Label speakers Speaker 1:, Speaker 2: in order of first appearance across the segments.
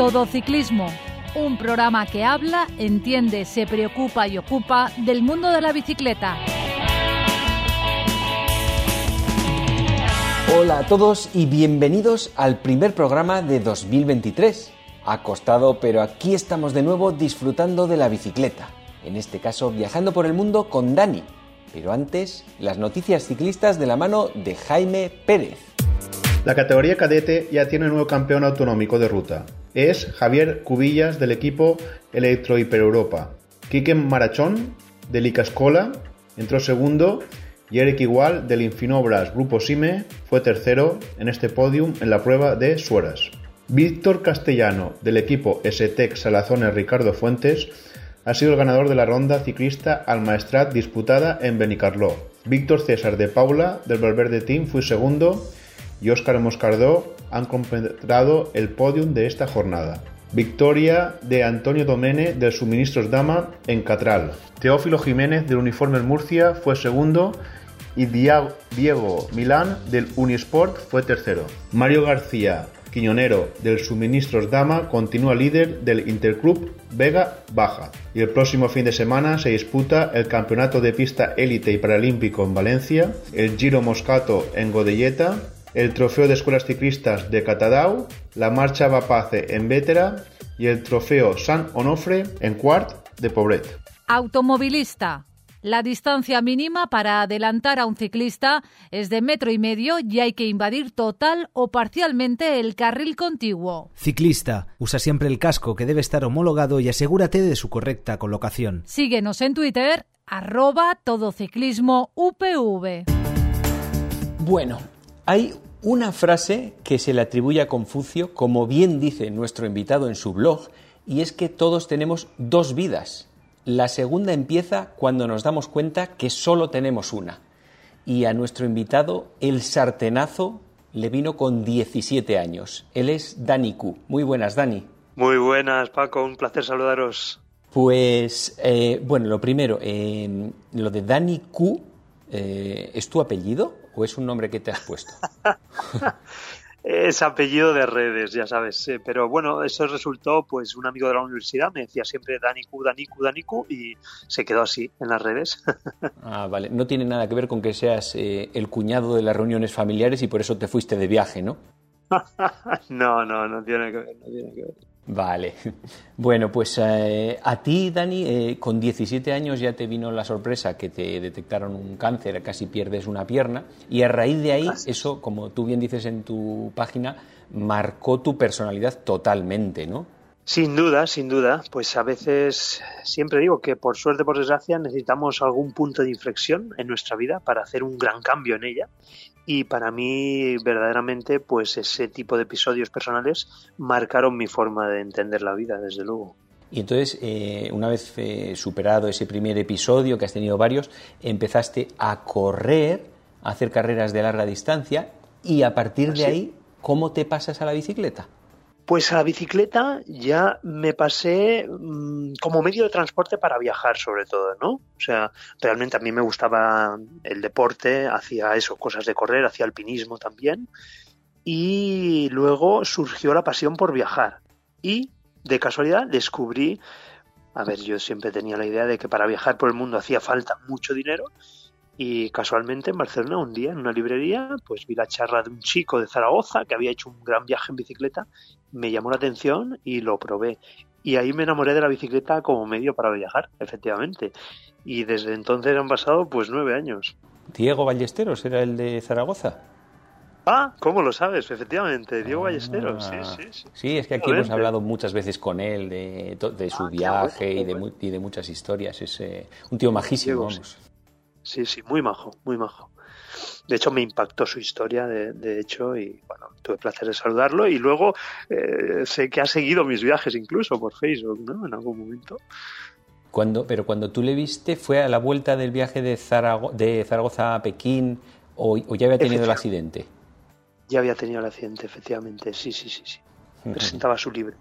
Speaker 1: Todo Ciclismo, un programa que habla, entiende, se preocupa y ocupa del mundo de la bicicleta.
Speaker 2: Hola a todos y bienvenidos al primer programa de 2023. Acostado, pero aquí estamos de nuevo disfrutando de la bicicleta. En este caso, viajando por el mundo con Dani. Pero antes, las noticias ciclistas de la mano de Jaime Pérez.
Speaker 3: La categoría cadete ya tiene nuevo campeón autonómico de ruta. Es Javier Cubillas del equipo Electro Hiper Europa. Quique Marachón del Icascola entró segundo y Eric Igual del Infinobras Grupo Sime fue tercero en este podium en la prueba de Sueras. Víctor Castellano del equipo STEC Salazones Ricardo Fuentes ha sido el ganador de la ronda ciclista al Maestrat disputada en Benicarló. Víctor César de Paula del Valverde Team fue segundo y Óscar Moscardó han completado el podium de esta jornada. Victoria de Antonio Domene del Suministros Dama en Catral. Teófilo Jiménez del Uniformes Murcia fue segundo y Diego Milán del Unisport fue tercero. Mario García Quiñonero del Suministros Dama continúa líder del Interclub Vega Baja. Y el próximo fin de semana se disputa el Campeonato de Pista Élite y Paralímpico en Valencia, el Giro Moscato en Godelleta, el Trofeo de Escuelas Ciclistas de Catadau, la Marcha Vapace en Vétera y el Trofeo San Onofre en Cuart de Poblet.
Speaker 1: Automovilista. La distancia mínima para adelantar a un ciclista es de metro y medio y hay que invadir total o parcialmente el carril contiguo.
Speaker 4: Ciclista, usa siempre el casco que debe estar homologado y asegúrate de su correcta colocación.
Speaker 1: Síguenos en Twitter, arroba todociclismo UPV.
Speaker 2: Bueno, hay una frase que se le atribuye a Confucio, como bien dice nuestro invitado en su blog, y es que todos tenemos dos vidas. La segunda empieza cuando nos damos cuenta que solo tenemos una. Y a nuestro invitado, el sartenazo, le vino con 17 años. Él es Dani Q. Muy buenas, Dani.
Speaker 5: Muy buenas, Paco. Un placer saludaros.
Speaker 2: Pues, eh, bueno, lo primero, eh, lo de Dani Q, eh, ¿es tu apellido o es un nombre que te has puesto?
Speaker 5: es apellido de redes, ya sabes. Eh, pero bueno, eso resultó, pues un amigo de la universidad me decía siempre Daniku, Daniku, Daniku y se quedó así en las redes.
Speaker 2: ah, vale. No tiene nada que ver con que seas eh, el cuñado de las reuniones familiares y por eso te fuiste de viaje, ¿no?
Speaker 5: no, no, no tiene que ver, no tiene que ver.
Speaker 2: Vale. Bueno, pues eh, a ti, Dani, eh, con 17 años ya te vino la sorpresa que te detectaron un cáncer, casi pierdes una pierna, y a raíz de ahí, eso, como tú bien dices en tu página, marcó tu personalidad totalmente, ¿no?
Speaker 5: Sin duda, sin duda. Pues a veces siempre digo que por suerte, por desgracia, necesitamos algún punto de inflexión en nuestra vida para hacer un gran cambio en ella y para mí verdaderamente pues ese tipo de episodios personales marcaron mi forma de entender la vida, desde luego.
Speaker 2: Y entonces, eh, una vez eh, superado ese primer episodio, que has tenido varios, empezaste a correr, a hacer carreras de larga distancia y a partir de ahí, ¿cómo te pasas a la bicicleta?
Speaker 5: Pues a la bicicleta ya me pasé mmm, como medio de transporte para viajar, sobre todo, ¿no? O sea, realmente a mí me gustaba el deporte, hacía eso, cosas de correr, hacía alpinismo también. Y luego surgió la pasión por viajar. Y de casualidad descubrí, a ver, yo siempre tenía la idea de que para viajar por el mundo hacía falta mucho dinero y casualmente en Barcelona un día en una librería pues vi la charla de un chico de Zaragoza que había hecho un gran viaje en bicicleta, me llamó la atención y lo probé. Y ahí me enamoré de la bicicleta como medio para viajar, efectivamente. Y desde entonces han pasado pues nueve años.
Speaker 2: Diego Ballesteros era el de Zaragoza.
Speaker 5: Ah, ¿cómo lo sabes? Efectivamente, Diego Ballesteros, sí, sí, sí.
Speaker 2: Sí, es que aquí hemos hablado muchas veces con él de, de su ah, viaje y, de, y, de, muchas historias. Es eh, un tío majísimo, Diego, vamos.
Speaker 5: Sí, sí, muy majo, muy majo. De hecho, me impactó su historia, de, de hecho, y bueno, tuve placer de saludarlo. Y luego eh, sé que ha seguido mis viajes incluso por Facebook, ¿no? En algún momento.
Speaker 2: Cuando, pero cuando tú le viste, ¿fue a la vuelta del viaje de, Zarago de Zaragoza a Pekín o, o ya había tenido el accidente?
Speaker 5: Ya había tenido el accidente, efectivamente, sí, sí, sí. sí. Presentaba su libro.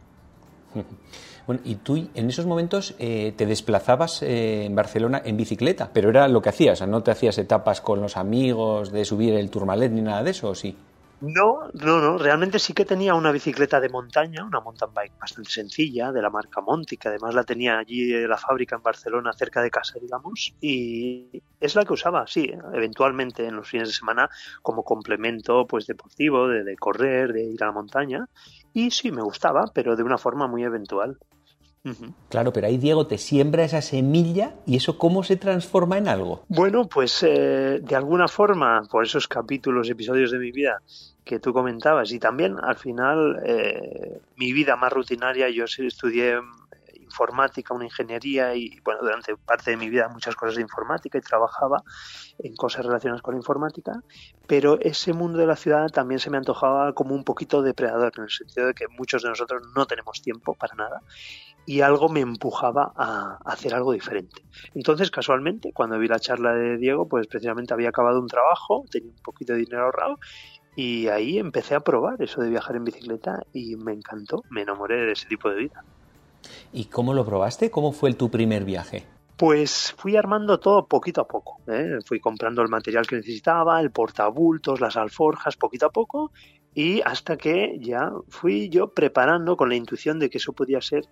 Speaker 2: Bueno, y tú en esos momentos eh, te desplazabas eh, en Barcelona en bicicleta, pero era lo que hacías, no te hacías etapas con los amigos de subir el Tourmalet ni nada de eso, ¿o sí?
Speaker 5: No, no, no. Realmente sí que tenía una bicicleta de montaña, una mountain bike bastante sencilla, de la marca Monti, que además la tenía allí en la fábrica en Barcelona, cerca de casa, digamos. Y es la que usaba, sí, eventualmente en los fines de semana como complemento pues deportivo, de, de correr, de ir a la montaña. Y sí, me gustaba, pero de una forma muy eventual.
Speaker 2: Claro, pero ahí Diego te siembra esa semilla y eso cómo se transforma en algo.
Speaker 5: Bueno, pues eh, de alguna forma, por esos capítulos, episodios de mi vida que tú comentabas y también al final eh, mi vida más rutinaria, yo estudié informática, una ingeniería y bueno, durante parte de mi vida muchas cosas de informática y trabajaba en cosas relacionadas con la informática, pero ese mundo de la ciudad también se me antojaba como un poquito depredador en el sentido de que muchos de nosotros no tenemos tiempo para nada y algo me empujaba a hacer algo diferente. Entonces, casualmente, cuando vi la charla de Diego, pues precisamente había acabado un trabajo, tenía un poquito de dinero ahorrado y ahí empecé a probar eso de viajar en bicicleta y me encantó, me enamoré de ese tipo de vida.
Speaker 2: ¿Y cómo lo probaste? ¿Cómo fue tu primer viaje?
Speaker 5: Pues fui armando todo poquito a poco. ¿eh? Fui comprando el material que necesitaba, el portabultos, las alforjas, poquito a poco, y hasta que ya fui yo preparando con la intuición de que eso podía ser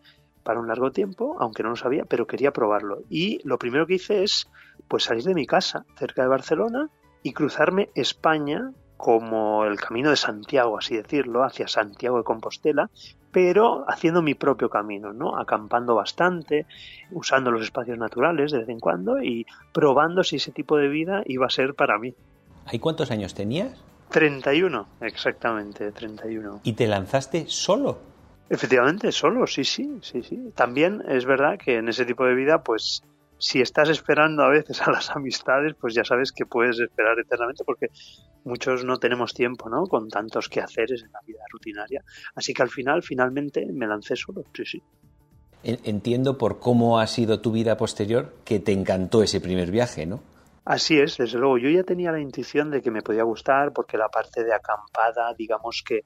Speaker 5: para un largo tiempo, aunque no lo sabía, pero quería probarlo. Y lo primero que hice es pues salir de mi casa, cerca de Barcelona, y cruzarme España como el camino de Santiago, así decirlo, hacia Santiago de Compostela, pero haciendo mi propio camino, ¿no? Acampando bastante, usando los espacios naturales de vez en cuando y probando si ese tipo de vida iba a ser para mí.
Speaker 2: ¿Hay cuántos años tenías?
Speaker 5: 31, exactamente, 31.
Speaker 2: ¿Y te lanzaste solo?
Speaker 5: Efectivamente, solo, sí, sí, sí, sí. También es verdad que en ese tipo de vida, pues si estás esperando a veces a las amistades, pues ya sabes que puedes esperar eternamente porque muchos no tenemos tiempo, ¿no? Con tantos quehaceres en la vida rutinaria. Así que al final, finalmente, me lancé solo, sí, sí.
Speaker 2: Entiendo por cómo ha sido tu vida posterior que te encantó ese primer viaje, ¿no?
Speaker 5: Así es, desde luego. Yo ya tenía la intuición de que me podía gustar porque la parte de acampada, digamos que,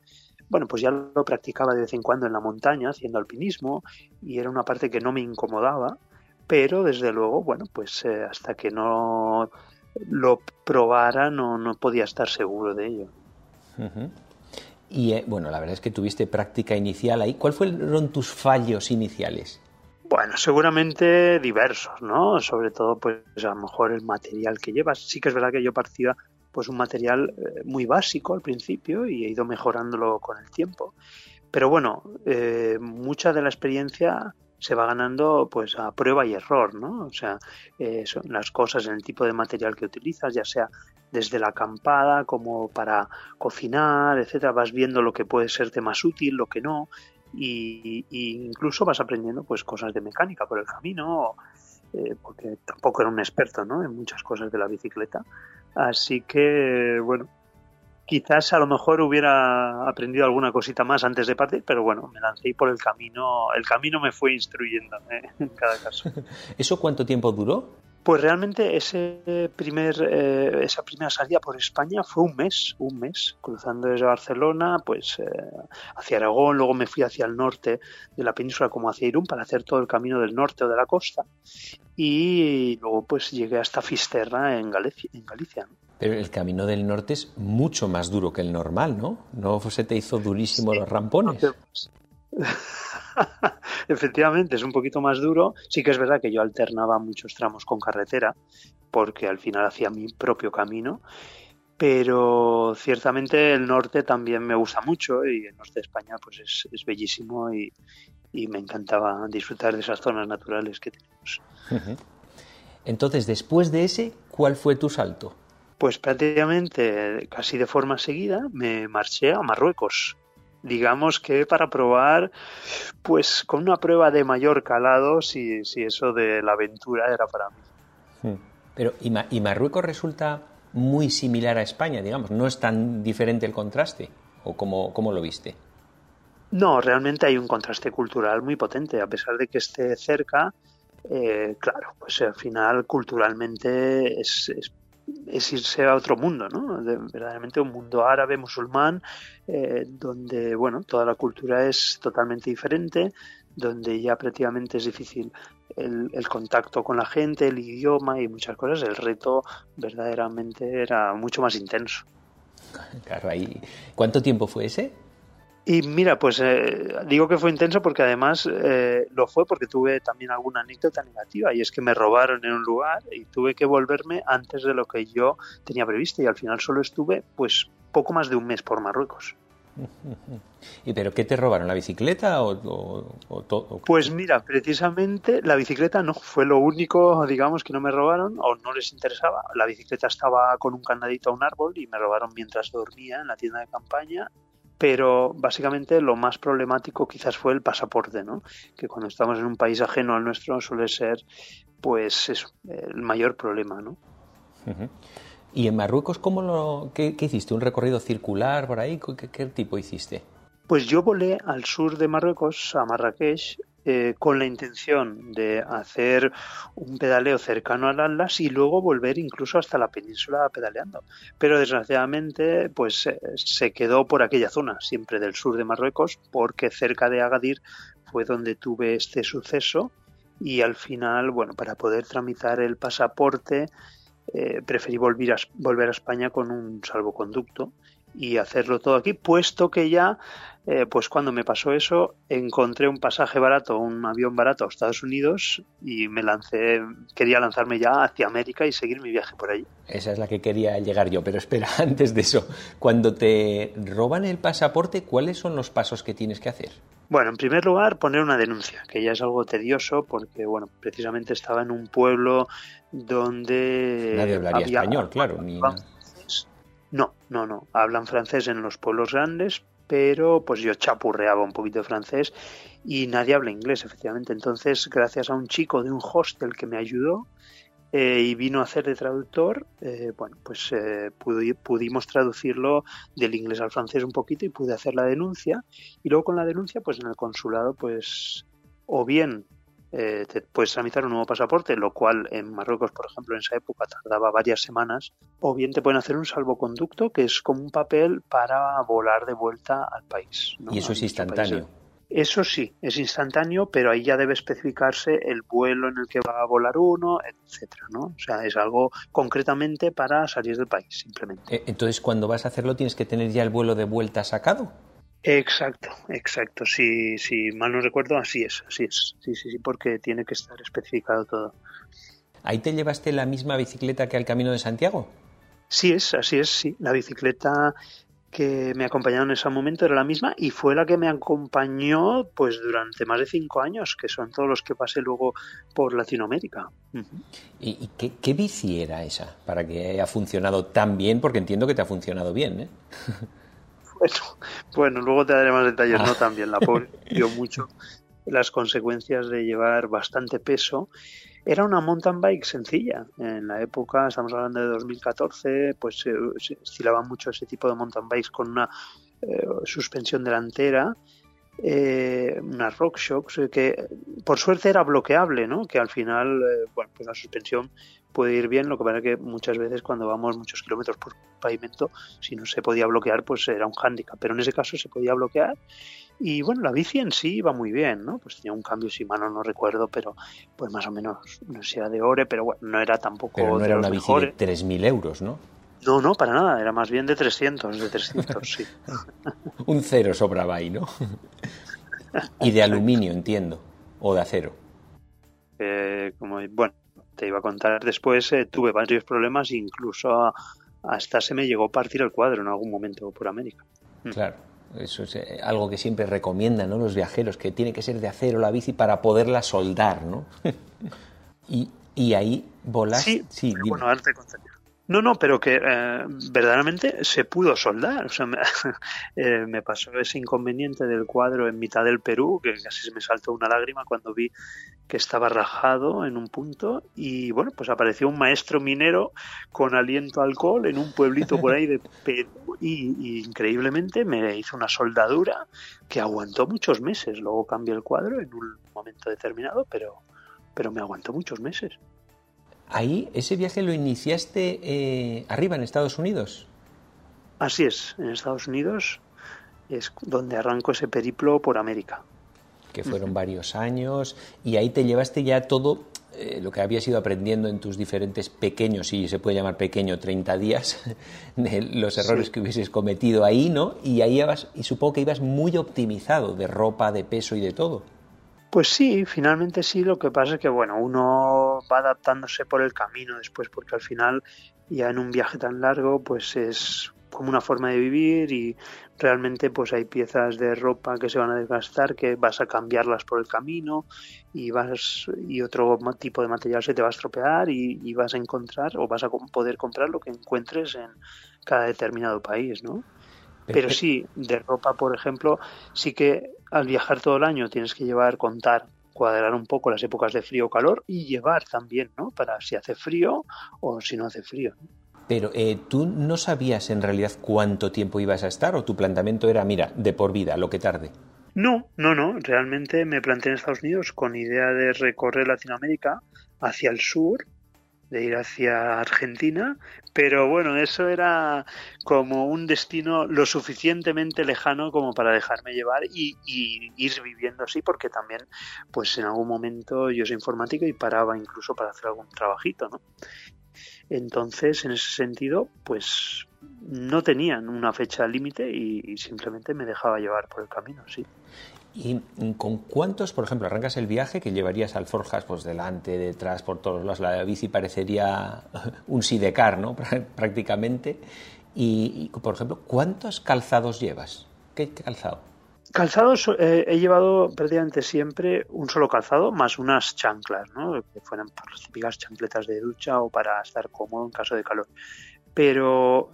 Speaker 5: bueno, pues ya lo practicaba de vez en cuando en la montaña, haciendo alpinismo, y era una parte que no me incomodaba pero desde luego, bueno, pues eh, hasta que no lo probara no, no podía estar seguro de ello.
Speaker 2: Y eh, bueno, la verdad es que tuviste práctica inicial ahí. ¿Cuáles fueron tus fallos iniciales?
Speaker 5: Bueno, seguramente diversos, ¿no? Sobre todo, pues a lo mejor el material que llevas. Sí que es verdad que yo partía pues un material eh, muy básico al principio y he ido mejorándolo con el tiempo. Pero bueno, mucha de la experiencia se va ganando pues a prueba y error, ¿no? O sea, eh, son las cosas en el tipo de material que utilizas, ya sea desde la acampada como para cocinar, etcétera, vas viendo lo que puede serte más útil, lo que no, y, incluso vas aprendiendo pues cosas de mecánica por el camino, eh, porque tampoco era un experto, ¿no? En muchas cosas de la bicicleta, así que bueno, quizás a lo mejor hubiera aprendido alguna cosita más antes de partir, pero bueno, me lancé por el camino, el camino me fue instruyendo ¿eh? en cada caso.
Speaker 2: ¿Eso cuánto tiempo duró?
Speaker 5: Pues realmente ese primer, eh, esa primera salida por España fue un mes, un mes, cruzando desde Barcelona, pues eh, hacia Aragón, luego me fui hacia el norte de la península como hacia Irún para hacer todo el camino del norte o de la costa y luego pues llegué hasta Fisterra en Galicia. En Galicia
Speaker 2: pero el camino del norte es mucho más duro que el normal, ¿no? ¿No se te hizo durísimo los rampones?
Speaker 5: Efectivamente, es un poquito más duro. Sí que es verdad que yo alternaba muchos tramos con carretera, porque al final hacía mi propio camino. Pero ciertamente el norte también me gusta mucho y el norte de España pues es, bellísimo y, me encantaba disfrutar de esas zonas naturales que tenemos.
Speaker 2: Entonces, después de ese, ¿cuál fue tu salto?
Speaker 5: pues prácticamente casi de forma seguida me marché a Marruecos. Digamos que para probar, pues con una prueba de mayor calado, si, si eso de la aventura era para mí.
Speaker 2: Pero, ¿y, Marruecos resulta muy similar a España, digamos? ¿No es tan diferente el contraste? ¿O cómo, cómo lo viste?
Speaker 5: No, realmente hay un contraste cultural muy potente, a pesar de que esté cerca. Eh, claro, pues al final culturalmente es, es es irse a otro mundo, ¿no? verdaderamente un mundo árabe, musulmán, eh, donde, bueno, toda la cultura es totalmente diferente, donde ya prácticamente es difícil el, contacto con la gente, el idioma y muchas cosas. El reto verdaderamente era mucho más intenso.
Speaker 2: Claro. ¿Cuánto tiempo fue ese?
Speaker 5: Y mira, pues eh, digo que fue intenso porque además eh, lo fue porque tuve también alguna anécdota negativa y es que me robaron en un lugar y tuve que volverme antes de lo que yo tenía previsto y al final solo estuve pues poco más de un mes por Marruecos.
Speaker 2: ¿Y pero qué te robaron? ¿La bicicleta o, todo?
Speaker 5: Pues mira, precisamente la bicicleta no fue lo único, digamos, que no me robaron o no les interesaba. La bicicleta estaba con un candadito a un árbol y me robaron mientras dormía en la tienda de campaña pero básicamente lo más problemático quizás fue el pasaporte, ¿no? Que cuando estamos en un país ajeno al nuestro suele ser, pues eso, el mayor problema, ¿no?
Speaker 2: ¿Y en Marruecos cómo lo, qué, hiciste? ¿Un recorrido circular por ahí? ¿Qué, tipo hiciste?
Speaker 5: Pues yo volé al sur de Marruecos, a Marrakech, eh, con la intención de hacer un pedaleo cercano al Atlas y luego volver incluso hasta la península pedaleando. Pero desgraciadamente, pues eh, se quedó por aquella zona, siempre del sur de Marruecos, porque cerca de Agadir fue donde tuve este suceso y al final, bueno, para poder tramitar el pasaporte eh, preferí volver a, volver a España con un salvoconducto y hacerlo todo aquí, puesto que ya, eh, pues cuando me pasó eso, encontré un pasaje barato, un avión barato a Estados Unidos y me lancé, quería lanzarme ya hacia América y seguir mi viaje por allí.
Speaker 2: Esa es la que quería llegar yo, pero espera, antes de eso, cuando te roban el pasaporte, ¿cuáles son los pasos que tienes que hacer?
Speaker 5: Bueno, en primer lugar, poner una denuncia, que ya es algo tedioso porque, bueno, precisamente estaba en un pueblo donde...
Speaker 2: Nadie hablaría español, claro. Ni...
Speaker 5: No, no, no. Hablan francés en los pueblos grandes, pero pues yo chapurreaba un poquito de francés y nadie habla inglés, efectivamente. Entonces, gracias a un chico de un hostel que me ayudó, eh, y vino a hacer de traductor, eh, bueno, pues eh, pudimos traducirlo del inglés al francés un poquito y pude hacer la denuncia. Y luego con la denuncia, pues en el consulado, pues o bien te puedes tramitar un nuevo pasaporte, lo cual en Marruecos, por ejemplo, en esa época tardaba varias semanas, o bien te pueden hacer un salvoconducto, que es como un papel para volar de vuelta al país.
Speaker 2: Y eso es instantáneo.
Speaker 5: Eso sí, es instantáneo, pero ahí ya debe especificarse el vuelo en el que va a volar uno, etcétera, ¿no? O sea, es algo concretamente para salir del país, simplemente.
Speaker 2: Eh, entonces, cuando vas a hacerlo, tienes que tener ya el vuelo de vuelta sacado.
Speaker 5: Exacto, exacto. Si, si mal no recuerdo, así es, así es. Sí, sí, sí, porque tiene que estar especificado todo.
Speaker 2: ¿Ahí te llevaste la misma bicicleta que al Camino de Santiago?
Speaker 5: Sí es, así es, sí. La bicicleta que me acompañaron en ese momento era la misma y fue la que me acompañó pues durante más de cinco años, que son todos los que pasé luego por Latinoamérica.
Speaker 2: ¿Y, qué, bici era esa para que haya funcionado tan bien? Porque entiendo que te ha funcionado bien, ¿eh?
Speaker 5: Bueno, bueno luego te daré más detalles, no tan bien, la pobre dio mucho las consecuencias de llevar bastante peso era una mountain bike sencilla. En la época, estamos hablando de 2014, pues se, estilaba mucho ese tipo de mountain bikes con una eh, suspensión delantera, eh, unas RockShox, eh, que por suerte era bloqueable, ¿no? Que al final, eh, bueno, pues la suspensión puede ir bien, lo que pasa es que muchas veces cuando vamos muchos kilómetros por pavimento, si no se podía bloquear, pues era un hándicap, pero en ese caso se podía bloquear y bueno, la bici en sí iba muy bien, ¿no? Pues tenía un cambio, si mano no recuerdo, pero pues más o menos, no sé, era de Ore, pero bueno, no era tampoco
Speaker 2: pero no
Speaker 5: era
Speaker 2: una bici de 3.000 euros, ¿no?
Speaker 5: No, no, para nada, era más bien de 300, de 300, sí.
Speaker 2: un cero sobraba ahí, ¿no? y de aluminio, entiendo, o de acero.
Speaker 5: Eh, como, bueno, te iba a contar después, eh, tuve varios problemas, incluso hasta se me llegó a partir el cuadro en algún momento por América.
Speaker 2: Claro. Eso es eh, algo que siempre recomiendan ¿no? los viajeros, que tiene que ser de acero la bici para poderla soldar, ¿no? y, y, ahí volas.
Speaker 5: Sí, sí bueno, arte no, no, pero que eh, verdaderamente se pudo soldar. O sea, me, eh, me, pasó ese inconveniente del cuadro en mitad del Perú, que casi se me saltó una lágrima cuando vi que estaba rajado en un punto. Y bueno, pues apareció un maestro minero con aliento a alcohol en un pueblito por ahí de Perú. Y, y increíblemente me hizo una soldadura que aguantó muchos meses. Luego cambié el cuadro en un momento determinado, pero, pero me aguantó muchos meses.
Speaker 2: Ahí, ese viaje lo iniciaste eh, arriba en Estados Unidos.
Speaker 5: Así es, en Estados Unidos es donde arrancó ese periplo por América.
Speaker 2: Que fueron varios años y ahí te llevaste ya todo eh, lo que habías ido aprendiendo en tus diferentes pequeños, si se puede llamar pequeño, 30 días, de los errores que hubieses cometido ahí, ¿no? Y ahí ibas, y supongo que ibas muy optimizado de ropa, de peso y de todo.
Speaker 5: Pues sí, finalmente sí, lo que pasa es que bueno, uno va adaptándose por el camino después, porque al final ya en un viaje tan largo, pues es como una forma de vivir y realmente pues hay piezas de ropa que se van a desgastar que vas a cambiarlas por el camino y vas y otro tipo de material se te va a estropear y, vas a encontrar o vas a poder comprar lo que encuentres en cada determinado país, ¿no? Pero sí, de ropa, por ejemplo, sí que al viajar todo el año tienes que llevar, contar, cuadrar un poco las épocas de frío o calor y llevar también, ¿no? Para si hace frío o si no hace frío.
Speaker 2: Pero eh, tú no sabías en realidad cuánto tiempo ibas a estar o tu planteamiento era, mira, de por vida, lo que tarde.
Speaker 5: No, no, no. Realmente me planteé en Estados Unidos con idea de recorrer Latinoamérica hacia el sur, de ir hacia Argentina, pero bueno, eso era como un destino lo suficientemente lejano como para dejarme llevar y, y, ir viviendo así, porque también, pues en algún momento yo soy informático y paraba incluso para hacer algún trabajito, ¿no? Entonces, en ese sentido, pues no tenían una fecha límite y, simplemente me dejaba llevar por el camino, sí.
Speaker 2: ¿Y con cuántos, por ejemplo, arrancas el viaje que llevarías al Forjas pues delante, detrás, por todos lados? La bici parecería un sidecar, ¿no? Prácticamente. Y, por ejemplo, ¿cuántos calzados llevas? ¿Qué calzado?
Speaker 5: Calzados eh, he llevado prácticamente siempre un solo calzado más unas chanclas, ¿no? que fueran pues, las típicas chancletas de ducha o para estar cómodo en caso de calor. Pero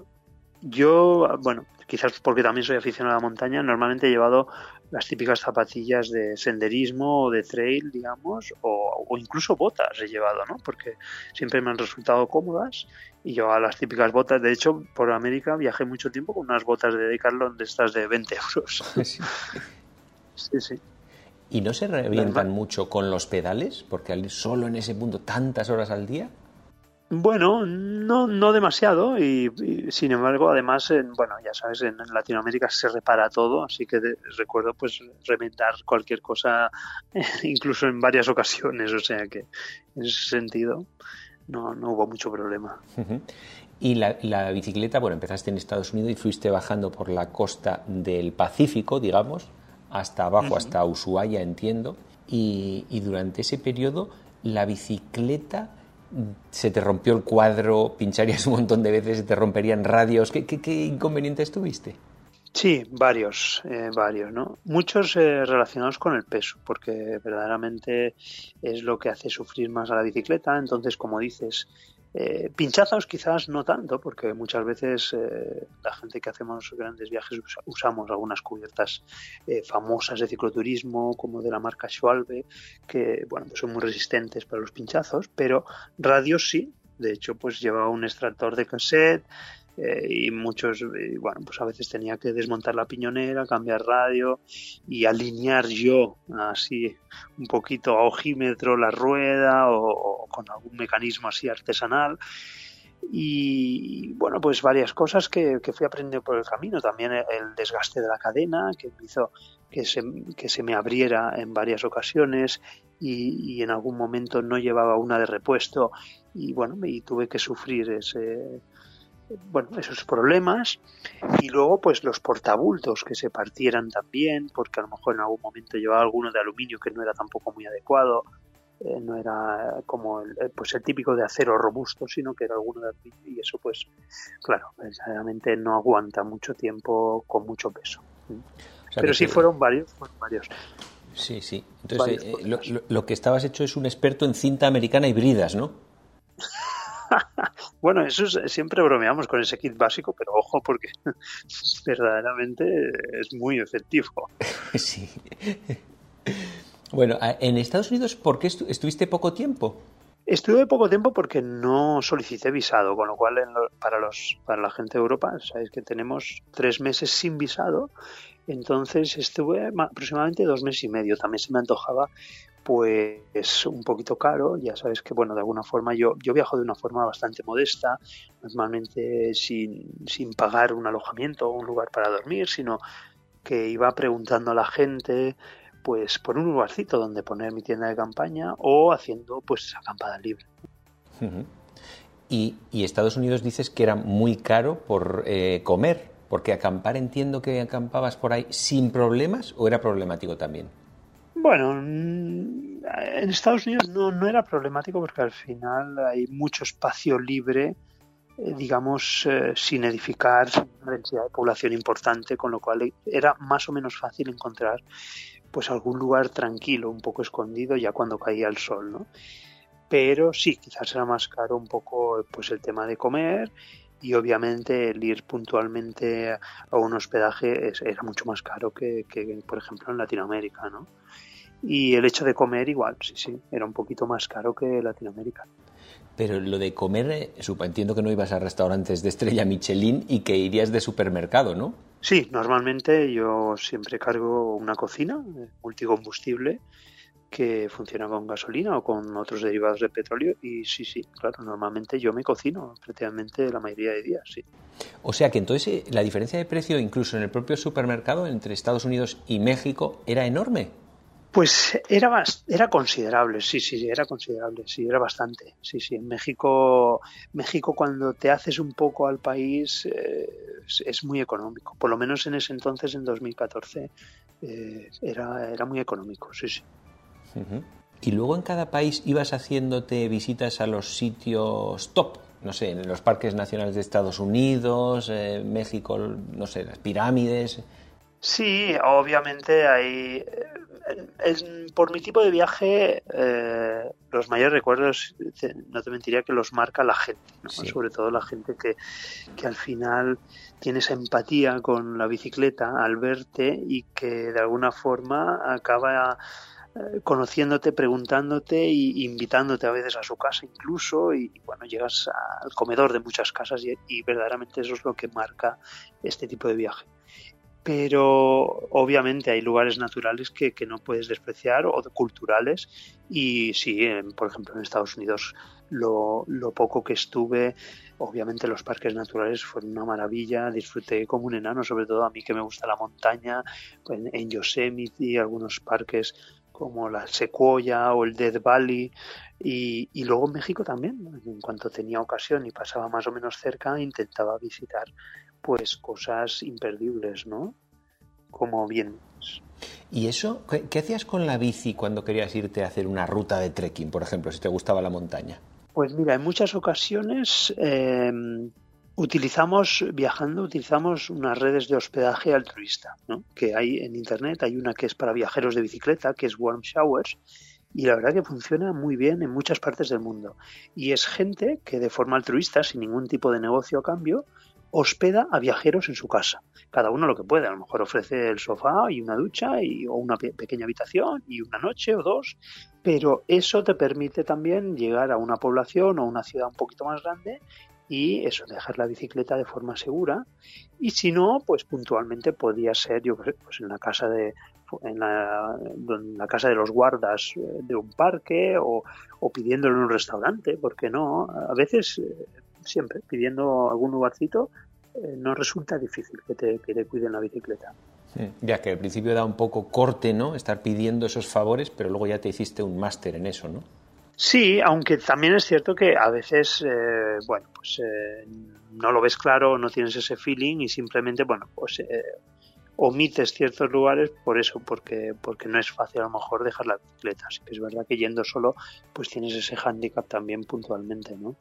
Speaker 5: yo, bueno, quizás porque también soy aficionado a la montaña, normalmente he llevado las típicas zapatillas de senderismo o de trail, digamos, o, incluso botas he llevado, ¿no? Porque siempre me han resultado cómodas y yo a las típicas botas, de hecho, por América viajé mucho tiempo con unas botas de Decathlon de estas de 20 euros. Sí, sí.
Speaker 2: ¿Y no se revientan mucho con los pedales? Porque al ir solo en ese punto tantas horas al día.
Speaker 5: Bueno, no, no demasiado y, sin embargo, además, en, bueno, ya sabes, en, Latinoamérica se repara todo, así que recuerdo pues remendar cualquier cosa, incluso en varias ocasiones, o sea que en ese sentido no, no hubo mucho problema.
Speaker 2: Y la, la, bicicleta, bueno, empezaste en Estados Unidos y fuiste bajando por la costa del Pacífico, digamos, hasta abajo, hasta Ushuaia, entiendo, y, y durante ese periodo la bicicleta se te rompió el cuadro, pincharías un montón de veces, se te romperían radios. ¿Qué, inconvenientes tuviste?
Speaker 5: Sí, varios, eh, varios, ¿no? Muchos eh, relacionados con el peso, porque verdaderamente es lo que hace sufrir más a la bicicleta. Entonces, como dices, eh, pinchazos quizás no tanto, porque muchas veces eh, la gente que hacemos grandes viajes usamos algunas cubiertas eh, famosas de cicloturismo, como de la marca Schwalbe, que bueno, pues son muy resistentes para los pinchazos, pero radios sí. De hecho, pues llevaba un extractor de cassette, eh, y muchos, eh, bueno, pues a veces tenía que desmontar la piñonera, cambiar radio y alinear yo así un poquito a ojímetro la rueda o, con algún mecanismo así artesanal y bueno, pues varias cosas que, fui aprendiendo por el camino. También el desgaste de la cadena, que me hizo que se, que se me abriera en varias ocasiones y, y, en algún momento no llevaba una de repuesto y bueno, y tuve que sufrir ese, bueno, esos problemas y luego pues los portabultos que se partieran también porque a lo mejor en algún momento llevaba alguno de aluminio que no era tampoco muy adecuado eh, no era como el, eh, pues el típico de acero robusto sino que era alguno de aluminio y eso pues claro verdaderamente no aguanta mucho tiempo con mucho peso. Pero sí fueron varios fueron varios.
Speaker 2: Sí sí. Entonces eh, lo, lo que estabas hecho es un experto en cinta americana y bridas no
Speaker 5: bueno, eso siempre bromeamos con ese kit básico, pero ojo porque verdaderamente es muy efectivo.
Speaker 2: Sí. Bueno, en Estados Unidos, ¿por qué estuviste poco tiempo?
Speaker 5: Estuve poco tiempo porque no solicité visado, con lo cual para los para la gente de Europa, sabéis que tenemos tres meses sin visado, entonces estuve aproximadamente dos meses y medio. También se me antojaba pues un poquito caro. Ya sabes que, bueno, de alguna forma yo, yo viajo de una forma bastante modesta, normalmente sin, sin pagar un alojamiento o un lugar para dormir, sino que iba preguntando a la gente pues por un lugarcito donde poner mi tienda de campaña o haciendo pues acampada libre.
Speaker 2: y, Estados Unidos dices que era muy caro por eh, comer, porque acampar entiendo que acampabas por ahí sin problemas o era problemático también.
Speaker 5: Bueno, mm, en Estados Unidos no, no era problemático porque al final hay mucho espacio libre eh, digamos, eh, sin edificar una densidad de población importante, con lo cual era más o menos fácil encontrar pues algún lugar tranquilo, un poco escondido ya cuando caía el sol, ¿no? Pero sí, quizás era más caro un poco pues el tema de comer y obviamente el ir puntualmente a un hospedaje era mucho más caro que, que, por ejemplo en Latinoamérica, ¿no? Y el hecho de comer igual, sí, sí, era un poquito más caro que Latinoamérica.
Speaker 2: Pero lo de comer, eh, entiendo que no ibas a restaurantes de estrella Michelin y que irías de supermercado, ¿no?
Speaker 5: Sí, normalmente yo siempre cargo una cocina eh, multicombustible que funciona con gasolina o con otros derivados de petróleo y sí, sí, claro, normalmente yo me cocino prácticamente la mayoría de días, sí.
Speaker 2: O sea que entonces eh, la diferencia de precio incluso en el propio supermercado entre Estados Unidos y México era enorme.
Speaker 5: Pues era, era considerable, sí, sí, era considerable, sí, era bastante. Sí, sí, en México, México cuando te haces un poco al país eh, es, muy económico. Por lo menos en ese entonces, en 2014, eh, era, era muy económico, sí, sí.
Speaker 2: Y luego en cada país ibas haciéndote visitas a los sitios top, no sé, en los parques nacionales de Estados Unidos, eh, México, no sé, las pirámides.
Speaker 5: Sí, obviamente hay por mi tipo de viaje, eh, los mayores recuerdos, no te mentiría que los marca la gente, sobre todo la gente que, que al final tiene esa empatía con la bicicleta al verte y que de alguna forma acaba eh, conociéndote, preguntándote y invitándote a veces a su casa incluso y bueno, llegas al comedor de muchas casas y verdaderamente eso es lo que marca este tipo de viaje pero obviamente hay lugares naturales que, no puedes despreciar o culturales. Y sí, por ejemplo en Estados Unidos lo, poco que estuve, obviamente los parques naturales fueron una maravilla, disfruté como un enano, sobre todo a mí que me gusta la montaña, en, en Yosemite, algunos parques como la Sequoia o el Death Valley. Y, y, luego en México también, en cuanto tenía ocasión y pasaba más o menos cerca, intentaba visitar pues cosas imperdibles, ¿no? Como bien.
Speaker 2: ¿Y eso? ¿Qué, hacías con la bici cuando querías irte a hacer una ruta de trekking, por ejemplo, si te gustaba la montaña?
Speaker 5: Pues mira, en muchas ocasiones em, utilizamos, viajando, utilizamos unas redes de hospedaje altruista, ¿no? Que hay en Internet, hay una que es para viajeros de bicicleta, que es Warm Showers, y la verdad que funciona muy bien en muchas partes del mundo. Y es gente que de forma altruista, sin ningún tipo de negocio a cambio, hospeda a viajeros en su casa. Cada uno lo que puede. A lo mejor ofrece el sofá y una ducha y, o una pequeña habitación y una noche o dos. Pero eso te permite también llegar a una población o una ciudad un poquito más grande y eso, dejar la bicicleta de forma segura. Y si no, pues puntualmente podría ser, yo pues en la casa de en la, en la casa de los guardas eh, de un parque o, o pidiéndolo en un restaurante, porque no? A veces eh, siempre, pidiendo algún lugarcito, eh, no resulta difícil que te, que te cuiden la bicicleta.
Speaker 2: ya que al principio da un poco corte, ¿no? Estar pidiendo esos favores, pero luego ya te hiciste un máster en eso, ¿no?
Speaker 5: Sí, aunque también es cierto que a veces, eh, bueno, pues eh, no lo ves claro, no tienes ese feeling y simplemente, bueno, pues omites ciertos lugares por eso, porque, porque no es fácil a lo mejor dejar la bicicleta. Así que es verdad que yendo solo, pues tienes ese hándicap también puntualmente, ¿no?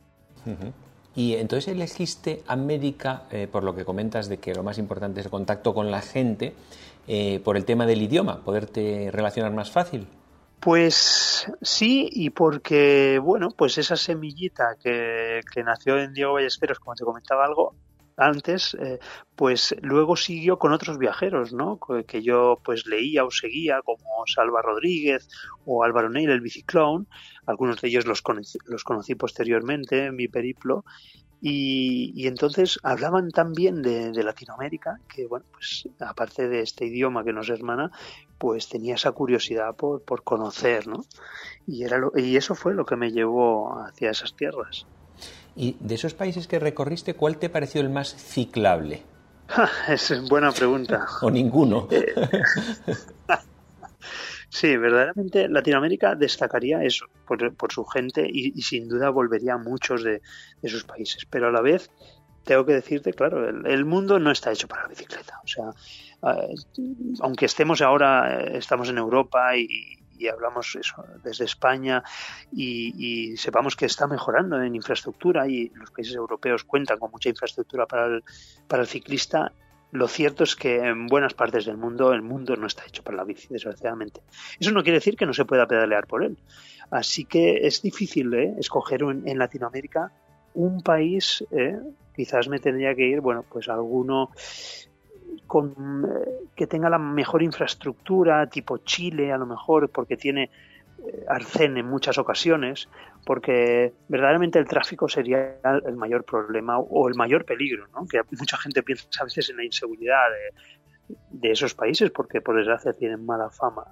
Speaker 2: Y entonces elegiste América, eh, por lo que comentas de que lo más importante es el contacto con la gente, eh, por el tema del idioma, poderte relacionar más fácil.
Speaker 5: Pues sí, y porque, bueno, pues esa semillita que, que nació en Diego Ballesteros, como te comentaba algo, antes, eh, pues luego siguió con otros viajeros, ¿no? Que yo pues leía o seguía, como Salva Rodríguez o Álvaro Neil, el biciclón. Algunos de ellos los conocí, los conocí posteriormente en mi periplo. Y, entonces hablaban también de, de, Latinoamérica, que bueno, pues aparte de este idioma que nos hermana, pues tenía esa curiosidad por, por conocer, ¿no? Y, era y eso fue lo que me llevó hacia esas tierras.
Speaker 2: Y de esos países que recorriste, ¿cuál te pareció el más ciclable?
Speaker 5: es buena pregunta.
Speaker 2: o ninguno. Eh,
Speaker 5: Sí, verdaderamente Latinoamérica destacaría eso por, su gente y, sin duda volvería a muchos de, sus países. Pero a la vez tengo que decirte, claro, el, mundo no está hecho para la bicicleta. O sea, eh, aunque estemos ahora, eh, estamos en Europa y, hablamos eso desde España y, sepamos que está mejorando en infraestructura y los países europeos cuentan con mucha infraestructura para el, para el ciclista, lo cierto es que en buenas partes del mundo el mundo no está hecho para la bici, desgraciadamente. Eso no quiere decir que no se pueda pedalear por él. Así que es difícil ¿eh? escoger en Latinoamérica un país, ¿eh? quizás me tendría que ir, bueno, pues alguno con, eh, que tenga la mejor infraestructura, tipo Chile a lo mejor, porque tiene arcén en muchas ocasiones, porque verdaderamente el tráfico sería el mayor problema o el mayor peligro, ¿no? que mucha gente piensa a veces en la inseguridad de, esos países, porque por desgracia tienen mala fama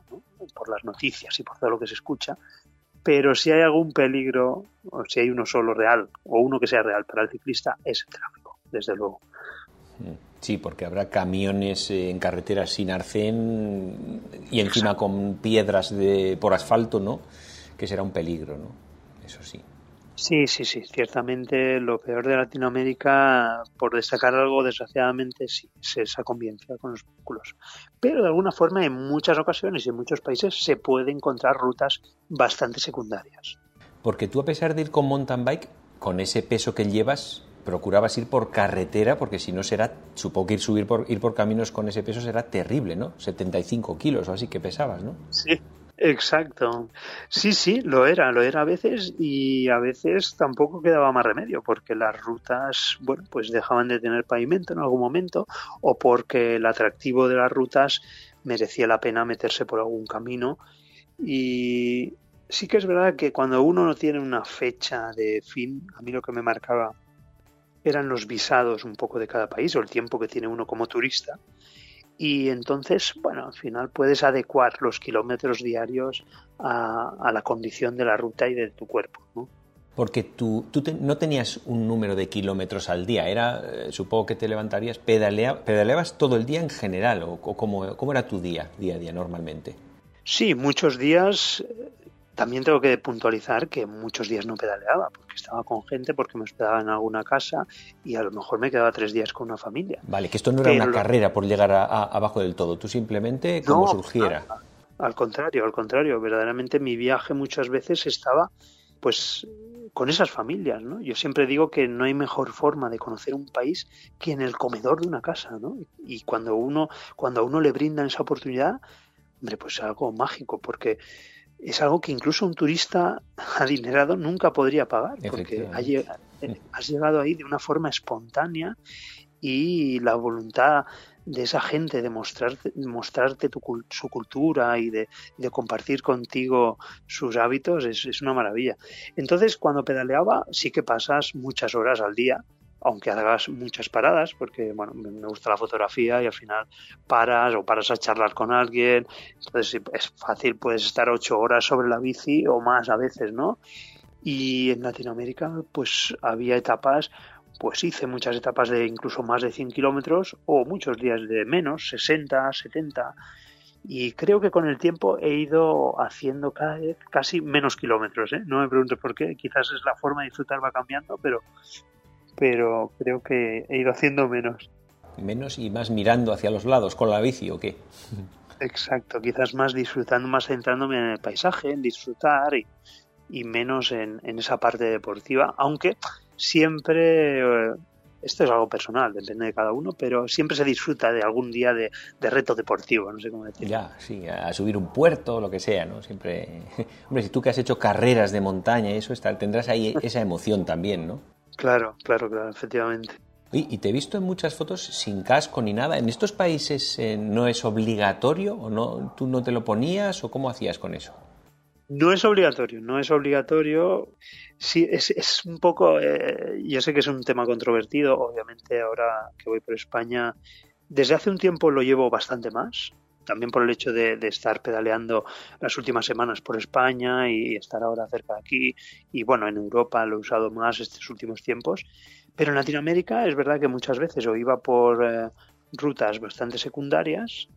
Speaker 5: por las noticias y por todo lo que se escucha, pero si hay algún peligro, o si hay uno solo real, o uno que sea real para el ciclista, es el tráfico, desde luego.
Speaker 2: Sí, porque habrá camiones en carreteras sin arcén y encima con piedras de, por asfalto, ¿no? Que será un peligro, ¿no? Eso sí.
Speaker 5: Sí, sí, sí. Ciertamente lo peor de Latinoamérica, por destacar algo, desgraciadamente, sí, es esa convivencia con los vehículos. Pero de alguna forma, en muchas ocasiones y en muchos países se puede encontrar rutas bastante secundarias.
Speaker 2: Porque tú, a pesar de ir con mountain bike, con ese peso que llevas, procurabas ir por carretera, porque si no será, supongo que ir, subir por, ir por caminos con ese peso será terrible, ¿no? 75 kilos o así que pesabas, ¿no?
Speaker 5: Sí, exacto. Sí, sí, lo era, lo era a veces y a veces tampoco quedaba más remedio, porque las rutas, bueno, pues dejaban de tener pavimento en algún momento o porque el atractivo de las rutas merecía la pena meterse por algún camino y sí que es verdad que cuando uno no tiene una fecha de fin, a mí lo que me marcaba eran los visados un poco de cada país o el tiempo que tiene uno como turista. Y entonces, bueno, al final puedes adecuar los kilómetros diarios a, la condición de la ruta y de tu cuerpo. ¿no?
Speaker 2: Porque tú, tú no tenías un número de kilómetros al día, era, eh, supongo que te levantarías, pedalea, pedaleabas todo el día en general, o, o cómo, cómo, era tu día, día a día normalmente.
Speaker 5: Sí, muchos días también tengo que puntualizar que muchos días no pedaleaba, porque estaba con gente, porque me hospedaba en alguna casa y a lo mejor me quedaba tres días con una familia.
Speaker 2: Vale, que esto no era una carrera por llegar a, abajo del todo, tú simplemente como surgiera.
Speaker 5: al contrario, al contrario, verdaderamente mi viaje muchas veces estaba pues con esas familias, ¿no? Yo siempre digo que no hay mejor forma de conocer un país que en el comedor de una casa, ¿no? Y cuando uno cuando a uno le brindan esa oportunidad, hombre, pues es algo mágico porque es algo que incluso un turista adinerado nunca podría pagar, porque eh, has llegado ahí de una forma espontánea y la voluntad de esa gente de mostrarte, mostrarte su cultura y de, compartir contigo sus hábitos es, es, una maravilla. Entonces, cuando pedaleaba, sí que pasas muchas horas al día aunque hagas muchas paradas, porque bueno, me gusta la fotografía y al final paras o paras a charlar con alguien, entonces es fácil, puedes estar ocho horas sobre la bici o más a veces, ¿no? Y en Latinoamérica, pues había etapas, pues hice muchas etapas de incluso más de 100 kilómetros o muchos días de menos, 60, 70. Y creo que con el tiempo he ido haciendo cada vez casi menos kilómetros. ¿eh? No me pregunto por qué, quizás es la forma de disfrutar va cambiando, pero pero creo que he ido haciendo menos.
Speaker 2: Menos y más mirando hacia los lados con la bici o qué?
Speaker 5: Exacto, quizás más disfrutando, más centrándome en el paisaje, en disfrutar y, menos en, esa parte deportiva, aunque siempre, eh, esto es algo personal, depende de cada uno, pero siempre se disfruta de algún día de, reto deportivo, no sé cómo decirlo.
Speaker 2: Ya, sí, a subir un puerto, lo que sea, ¿no? Siempre, hombre, si tú que has hecho carreras de montaña y eso, tendrás ahí esa emoción también, ¿no?
Speaker 5: Claro, claro, claro, efectivamente.
Speaker 2: Y, te he visto en muchas fotos sin casco ni nada. ¿En estos países eh, no es obligatorio o no? ¿Tú no te lo ponías o cómo hacías con eso?
Speaker 5: No es obligatorio, no es obligatorio. Sí, es, es un poco. Eh, yo sé que es un tema controvertido. Obviamente, ahora que voy por España, desde hace un tiempo lo llevo bastante más también por el hecho de, estar pedaleando las últimas semanas por España y estar ahora cerca de aquí. Y bueno, en Europa lo he usado más estos últimos tiempos. Pero en Latinoamérica es verdad que muchas veces o iba por eh, rutas bastante secundarias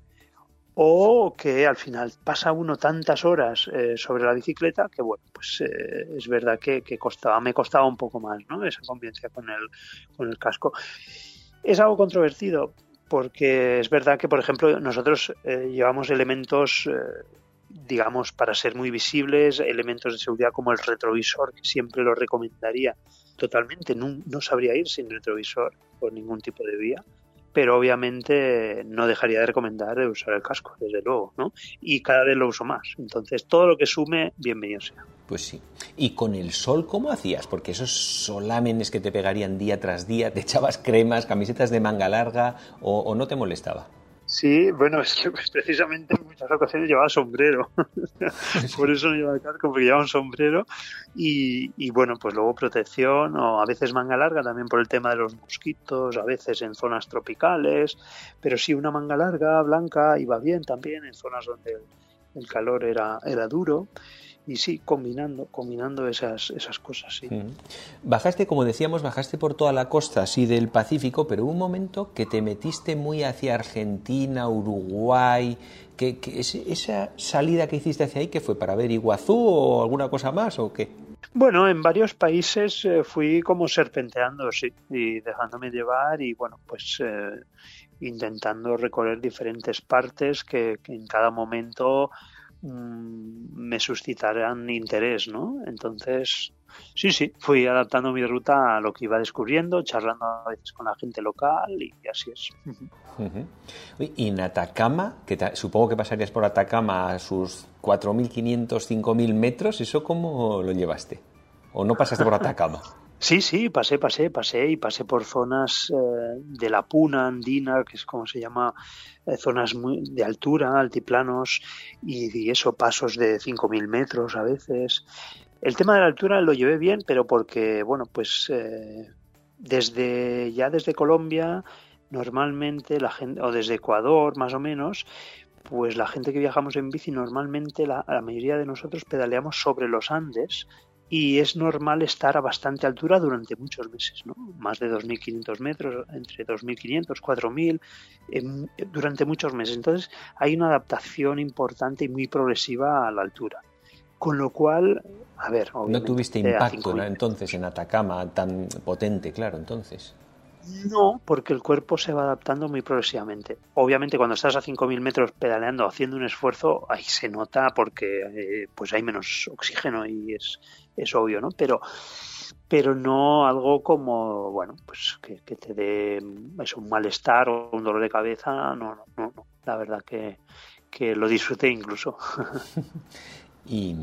Speaker 5: o que al final pasa uno tantas horas eh, sobre la bicicleta que bueno pues eh, es verdad que, costaba me costaba un poco más no esa convivencia con el con el casco es algo controvertido porque es verdad que por ejemplo nosotros eh, llevamos elementos digamos para ser muy visibles elementos de seguridad como el retrovisor que siempre lo recomendaría totalmente no, no sabría ir sin retrovisor por ningún tipo de vía pero obviamente no dejaría de recomendar usar el casco, desde luego, ¿no? Y cada vez lo uso más. Entonces, todo lo que sume, bienvenido sea.
Speaker 2: Pues sí. ¿Y con el sol cómo hacías? Porque esos solámenes que te pegarían día tras día, ¿te echabas cremas, camisetas de manga larga o no te molestaba?
Speaker 5: Sí, bueno, es que pues, precisamente en muchas ocasiones llevaba sombrero. Por eso no llevaba casco, porque llevaba un sombrero. Y, bueno, pues luego protección, o a veces manga larga también por el tema de los mosquitos, a veces en zonas tropicales. Pero sí, una manga larga, blanca, iba bien también en zonas donde el calor era, era duro y sí, combinando, combinando esas, esas cosas. Sí.
Speaker 2: Bajaste, como decíamos, bajaste por toda la costa, sí, del Pacífico, pero hubo un momento que te metiste muy hacia Argentina, Uruguay. Que, ¿Esa salida que hiciste hacia ahí, que fue para ver Iguazú o alguna cosa más o qué?
Speaker 5: Bueno, en varios países eh, fui como serpenteando, sí, y dejándome llevar y bueno, pues eh, intentando recorrer diferentes partes que, que en cada momento Mm, me suscitarán interés, ¿no? Entonces, sí, sí, fui adaptando mi ruta a lo que iba descubriendo, charlando a veces con la gente local y así es.
Speaker 2: Y en Atacama, que supongo que pasarías por Atacama a sus 4.500, 5.000 metros, ¿eso cómo lo llevaste? ¿O no pasaste por Atacama?
Speaker 5: Sí, sí, pasé, pasé, pasé y pasé por zonas eh, de la puna andina, que es como se llama, eh, zonas muy de altura, altiplanos y, eso, pasos de 5.000 metros a veces. El tema de la altura lo llevé bien, pero porque, bueno, pues eh, desde ya desde Colombia, normalmente la gente, o desde Ecuador más o menos, pues la gente que viajamos en bici normalmente la, la mayoría de nosotros pedaleamos sobre los Andes y es normal estar a bastante altura durante muchos meses, ¿no? más de 2.500 metros, entre 2.500, 4.000, durante muchos meses. Entonces hay una adaptación importante y muy progresiva a la altura. Con lo cual, a ver,
Speaker 2: no tuviste impacto entonces en Atacama tan potente, claro, entonces.
Speaker 5: No, porque el cuerpo se va adaptando muy progresivamente. Obviamente, cuando estás a 5.000 metros pedaleando, haciendo un esfuerzo, ahí se nota porque eh, pues hay menos oxígeno y es, es obvio, ¿no? Pero, pero no algo como, bueno, pues que, te dé un malestar o un dolor de cabeza. No, no, no. no. La verdad que, que lo disfruté incluso.
Speaker 2: y,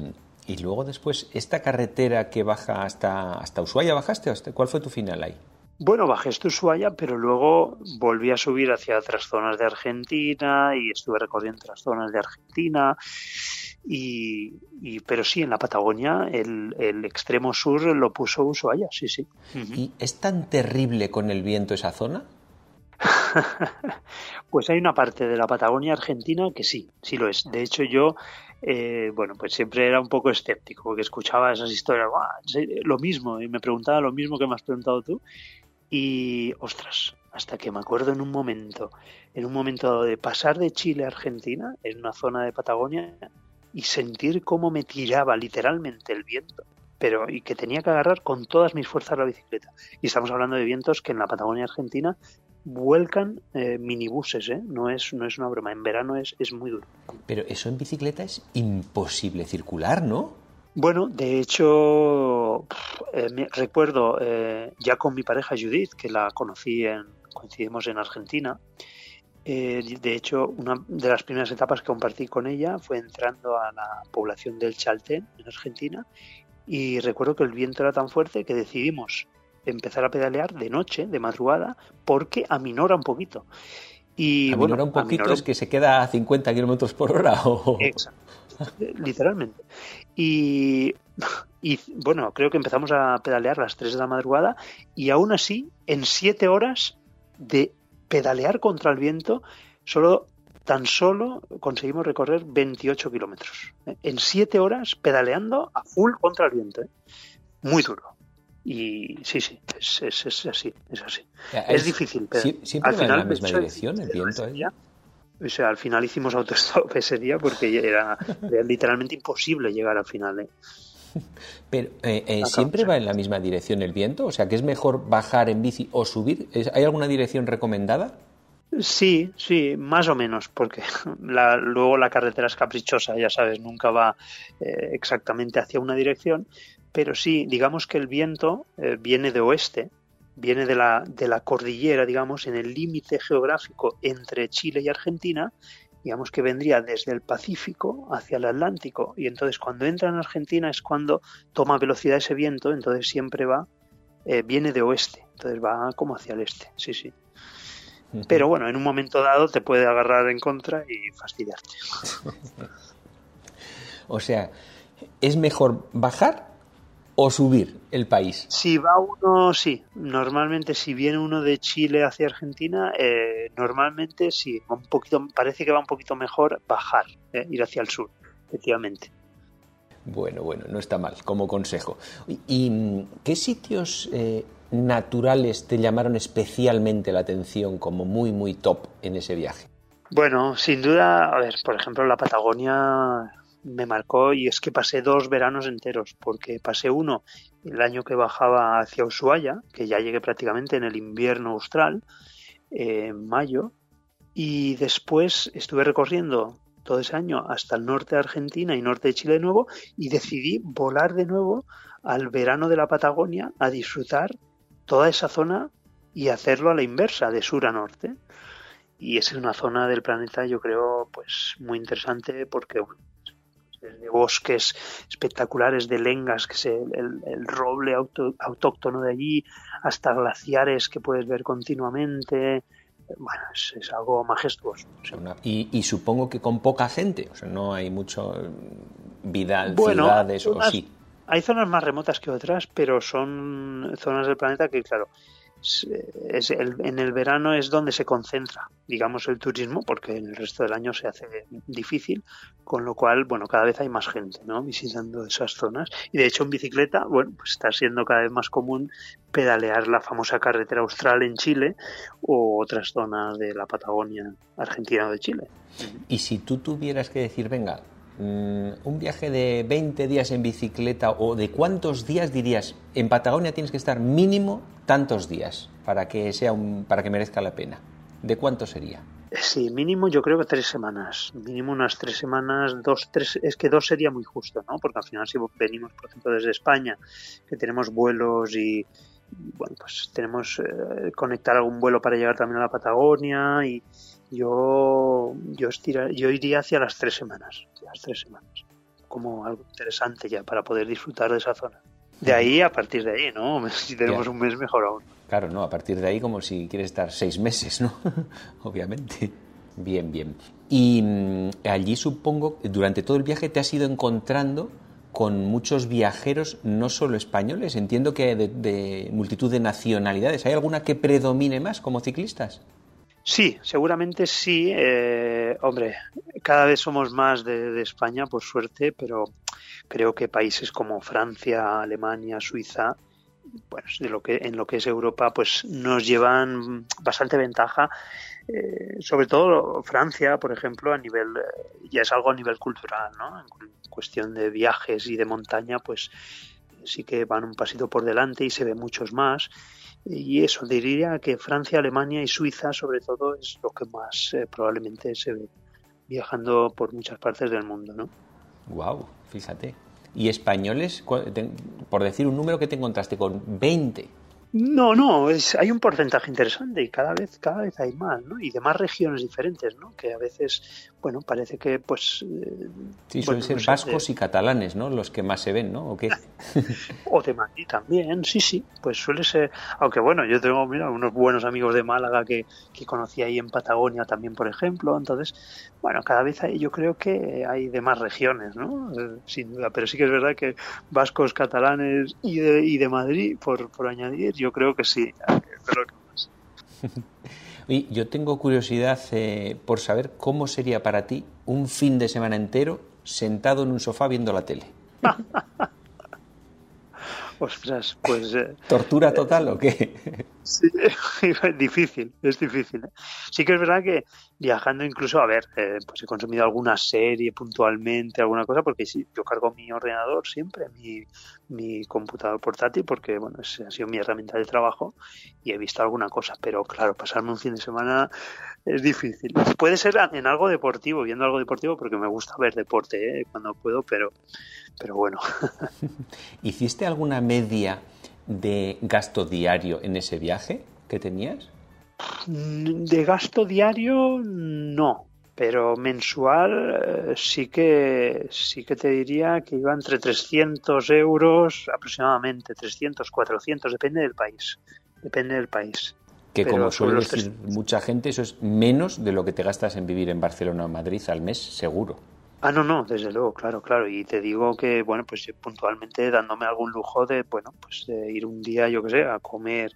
Speaker 2: y luego después, esta carretera que baja hasta, hasta Ushuaia, ¿bajaste? ¿Cuál fue tu final ahí?
Speaker 5: Bueno, bajé hasta Ushuaia, pero luego volví a subir hacia otras zonas de Argentina y estuve recorriendo otras zonas de Argentina. Y, pero sí, en la Patagonia el, el, extremo sur lo puso Ushuaia, sí, sí.
Speaker 2: ¿Y es tan terrible con el viento esa zona?
Speaker 5: pues hay una parte de la Patagonia argentina que sí, sí lo es. De hecho, yo, eh, bueno, pues siempre era un poco escéptico porque escuchaba esas historias, lo mismo, y me preguntaba lo mismo que me has preguntado tú. Y, ostras, hasta que me acuerdo en un momento, en un momento de pasar de Chile a Argentina, en una zona de Patagonia, y sentir cómo me tiraba literalmente el viento, pero y que tenía que agarrar con todas mis fuerzas la bicicleta. Y estamos hablando de vientos que en la Patagonia Argentina vuelcan eh, minibuses, ¿eh? no, es, no es una broma, en verano es, es muy duro.
Speaker 2: Pero eso en bicicleta es imposible circular, ¿no?
Speaker 5: Bueno, de hecho, eh, me, recuerdo eh, ya con mi pareja Judith, que la conocí en, coincidimos en Argentina. Eh, de hecho, una de las primeras etapas que compartí con ella fue entrando a la población del Chaltén, en Argentina, y recuerdo que el viento era tan fuerte que decidimos empezar a pedalear de noche, de madrugada, porque aminora un poquito.
Speaker 2: Y, aminora un poquito es que se queda a 50 kilómetros por hora. O...
Speaker 5: Exacto literalmente. Y, y, bueno, creo que empezamos a pedalear a las 3 de la madrugada y aún así, en 7 horas de pedalear contra el viento, solo tan solo conseguimos recorrer 28 kilómetros. ¿eh? En 7 horas pedaleando a full contra el viento. ¿eh? Muy duro. Y sí, sí, es, es, es así, es así. Es, difícil, pero
Speaker 2: siempre al final, en la misma dirección el viento. ¿eh?
Speaker 5: O sea, al final hicimos autostop ese día porque era, literalmente imposible llegar al final. ¿eh?
Speaker 2: Pero eh, eh, siempre va en la misma dirección el viento, o sea, que es mejor bajar en bici o subir. ¿Hay alguna dirección recomendada?
Speaker 5: Sí, sí, más o menos, porque luego la carretera es caprichosa, ya sabes, nunca va eh, exactamente hacia una dirección, pero sí, digamos que el viento viene de oeste, viene de la, de la cordillera, digamos, en el límite geográfico entre Chile y Argentina, digamos que vendría desde el Pacífico hacia el Atlántico y entonces cuando entra en Argentina es cuando toma velocidad ese viento, entonces siempre va, eh, viene de oeste, entonces va como hacia el este, sí, sí. Pero bueno, en un momento dado te puede agarrar en contra y fastidiarte.
Speaker 2: o sea, ¿es mejor bajar o subir el país?
Speaker 5: Si va uno, sí. Normalmente si viene uno de Chile hacia Argentina, eh, normalmente sí. Un poquito, parece que va un poquito mejor bajar, eh, ir hacia el sur, efectivamente.
Speaker 2: Bueno, bueno, no está mal como consejo. ¿Y, qué sitios eh, naturales te llamaron especialmente la atención como muy, muy top en ese viaje?
Speaker 5: Bueno, sin duda, a ver, por ejemplo, la Patagonia me marcó y es que pasé dos veranos enteros, porque pasé uno el año que bajaba hacia Ushuaia, que ya llegué prácticamente en el invierno austral, en mayo, y después estuve recorriendo todo ese año hasta el norte de Argentina y norte de Chile de nuevo y decidí volar de nuevo al verano de la Patagonia a disfrutar toda esa zona y hacerlo a la inversa, de sur a norte. Y es una zona del planeta, yo creo, pues muy interesante porque de bosques espectaculares de lengas, que es el, roble autóctono de allí, hasta glaciares que puedes ver continuamente. Bueno, es, algo majestuoso.
Speaker 2: y, supongo que con poca gente, o sea, no hay mucho vida, bueno, ciudades o sí.
Speaker 5: Hay zonas más remotas que otras, pero son zonas del planeta que, claro, es en el verano es donde se concentra, digamos, el turismo, porque en el resto del año se hace difícil, con lo cual, bueno, cada vez hay más gente, ¿no? Visitando esas zonas. Y de hecho en bicicleta, bueno, pues está siendo cada vez más común pedalear la famosa carretera austral en Chile o otras zonas de la Patagonia argentina o de Chile.
Speaker 2: Y si tú tuvieras que decir, venga, Mm, un viaje de 20 días en bicicleta o de cuántos días dirías en Patagonia tienes que estar mínimo tantos días para que sea un, para que merezca la pena. ¿De cuánto sería?
Speaker 5: Sí, mínimo yo creo que tres semanas, mínimo unas tres semanas, dos, tres, es que dos sería muy justo, ¿no? Porque al final si venimos, por ejemplo, desde España, que tenemos vuelos y, bueno, pues tenemos eh, conectar algún vuelo para llegar también a la Patagonia y, yo, yo, yo iría hacia las tres semanas, las tres semanas, como algo interesante ya para poder disfrutar de esa zona. De ahí a partir de ahí, ¿no? Si tenemos un mes, mejor aún.
Speaker 2: Claro, no, a partir de ahí como si quieres estar seis meses, ¿no? Obviamente. Bien, bien. Y mm, allí supongo, durante todo el viaje te has ido encontrando con muchos viajeros, no solo españoles, entiendo que de multitud de nacionalidades. ¿Hay alguna que predomine más como ciclistas?
Speaker 5: Sí, seguramente sí. Eh, hombre, cada vez somos más de, España, por suerte, pero creo que países como Francia, Alemania, Suiza, bueno, de lo que, en lo que es Europa, pues nos llevan bastante ventaja. Eh, sobre todo Francia, por ejemplo, a nivel, eh, ya es algo a nivel cultural, ¿no? En cuestión de viajes y de montaña, pues sí que van un pasito por delante y se ve muchos más. Y eso, diría que Francia, Alemania y Suiza, sobre todo, es lo que más eh, probablemente se ve viajando por muchas partes del mundo, ¿no?
Speaker 2: Wow, fíjate. ¿Y españoles, por decir un número que te encontraste con 20?
Speaker 5: No, no, hay un porcentaje interesante y cada vez, cada vez hay más, ¿no? Y de más regiones diferentes, ¿no? Que a veces, bueno, parece que, pues...
Speaker 2: Eh, sí, suelen ser vascos y catalanes, ¿no? Los que más se ven, ¿no? ¿O qué?
Speaker 5: o de Madrid también, sí, sí, pues suele ser... Aunque bueno, yo tengo, mira, unos buenos amigos de Málaga que, que conocí ahí en Patagonia también, por ejemplo, entonces, bueno, cada vez hay, yo creo que hay de más regiones, ¿no? Eh, sin duda, pero sí que es verdad que vascos, catalanes y de, y de Madrid, por, por añadir, yo creo que sí.
Speaker 2: Y yo tengo curiosidad eh, por saber cómo sería para ti un fin de semana entero sentado en un sofá viendo la tele.
Speaker 5: Ostras, pues... Eh,
Speaker 2: ¿Tortura total o qué?
Speaker 5: Sí, difícil, es difícil. ¿eh? Sí que es verdad que viajando incluso, a ver, eh, pues he consumido alguna serie puntualmente, alguna cosa, porque sí, yo cargo mi ordenador siempre, mi, mi computador portátil, porque bueno, ha sido mi herramienta de trabajo y he visto alguna cosa, pero claro, pasarme un fin de semana es difícil. Puede ser en algo deportivo, viendo algo deportivo, porque me gusta ver deporte ¿eh? cuando puedo, pero, pero bueno.
Speaker 2: ¿Hiciste alguna media? de gasto diario en ese viaje que tenías?
Speaker 5: De gasto diario no, pero mensual eh, sí que sí que te diría que iba entre 300 euros aproximadamente, 300, 400, depende del país, depende del país.
Speaker 2: Que como suele decir mucha gente, eso es menos de lo que te gastas en vivir en Barcelona o Madrid al mes, seguro.
Speaker 5: Ah, no, no, desde luego, claro, claro. Y te digo que, bueno, pues puntualmente dándome algún lujo de, bueno, pues ir un día, yo qué sé, a comer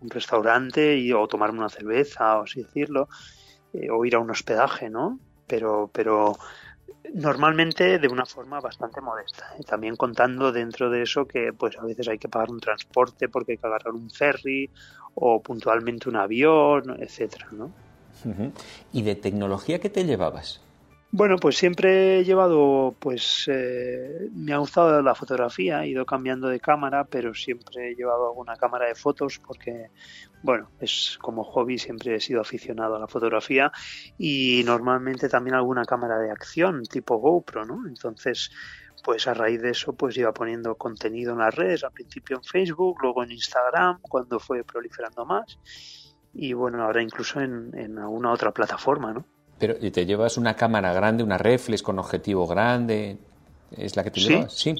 Speaker 5: un restaurante y, o tomarme una cerveza, o así decirlo, eh, o ir a un hospedaje, ¿no? Pero, pero normalmente de una forma bastante modesta. ¿eh? También contando dentro de eso que, pues a veces hay que pagar un transporte porque hay que agarrar un ferry o puntualmente un avión, etcétera, ¿no?
Speaker 2: ¿Y de tecnología qué te llevabas?
Speaker 5: Bueno, pues siempre he llevado, pues eh, me ha gustado la fotografía, he ido cambiando de cámara, pero siempre he llevado alguna cámara de fotos porque, bueno, es como hobby, siempre he sido aficionado a la fotografía y normalmente también alguna cámara de acción tipo GoPro, ¿no? Entonces, pues a raíz de eso, pues iba poniendo contenido en las redes, al principio en Facebook, luego en Instagram, cuando fue proliferando más y bueno, ahora incluso en, en alguna otra plataforma, ¿no?
Speaker 2: Pero te llevas una cámara grande, una reflex con objetivo grande, ¿es la que te llevas?
Speaker 5: Sí.